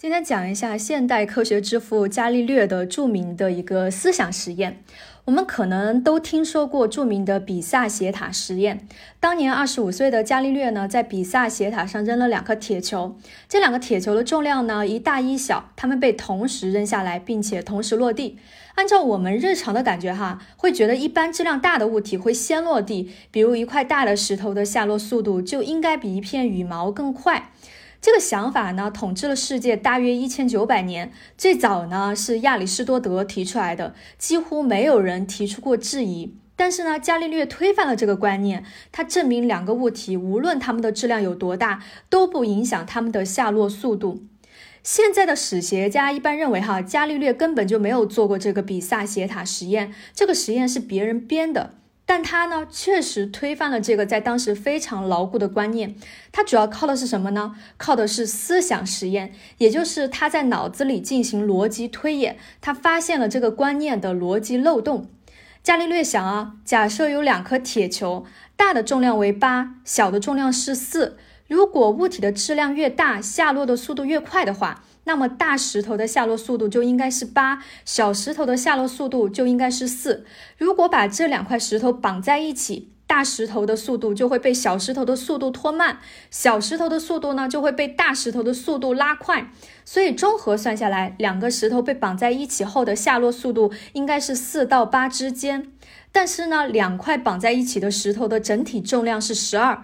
今天讲一下现代科学之父伽利略的著名的一个思想实验。我们可能都听说过著名的比萨斜塔实验。当年二十五岁的伽利略呢，在比萨斜塔上扔了两颗铁球，这两个铁球的重量呢一大一小，它们被同时扔下来，并且同时落地。按照我们日常的感觉哈，会觉得一般质量大的物体会先落地，比如一块大的石头的下落速度就应该比一片羽毛更快。这个想法呢，统治了世界大约一千九百年。最早呢是亚里士多德提出来的，几乎没有人提出过质疑。但是呢，伽利略推翻了这个观念，他证明两个物体无论它们的质量有多大，都不影响它们的下落速度。现在的史学家一般认为，哈，伽利略根本就没有做过这个比萨斜塔实验，这个实验是别人编的。但他呢，确实推翻了这个在当时非常牢固的观念。他主要靠的是什么呢？靠的是思想实验，也就是他在脑子里进行逻辑推演。他发现了这个观念的逻辑漏洞。伽利略想啊，假设有两颗铁球，大的重量为八，小的重量是四。如果物体的质量越大，下落的速度越快的话。那么大石头的下落速度就应该是八，小石头的下落速度就应该是四。如果把这两块石头绑在一起，大石头的速度就会被小石头的速度拖慢，小石头的速度呢就会被大石头的速度拉快。所以综合算下来，两个石头被绑在一起后的下落速度应该是四到八之间。但是呢，两块绑在一起的石头的整体重量是十二。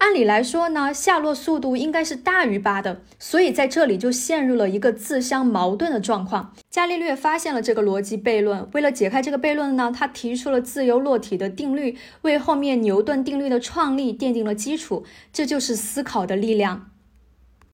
按理来说呢，下落速度应该是大于八的，所以在这里就陷入了一个自相矛盾的状况。伽利略发现了这个逻辑悖论，为了解开这个悖论呢，他提出了自由落体的定律，为后面牛顿定律的创立奠定了基础。这就是思考的力量。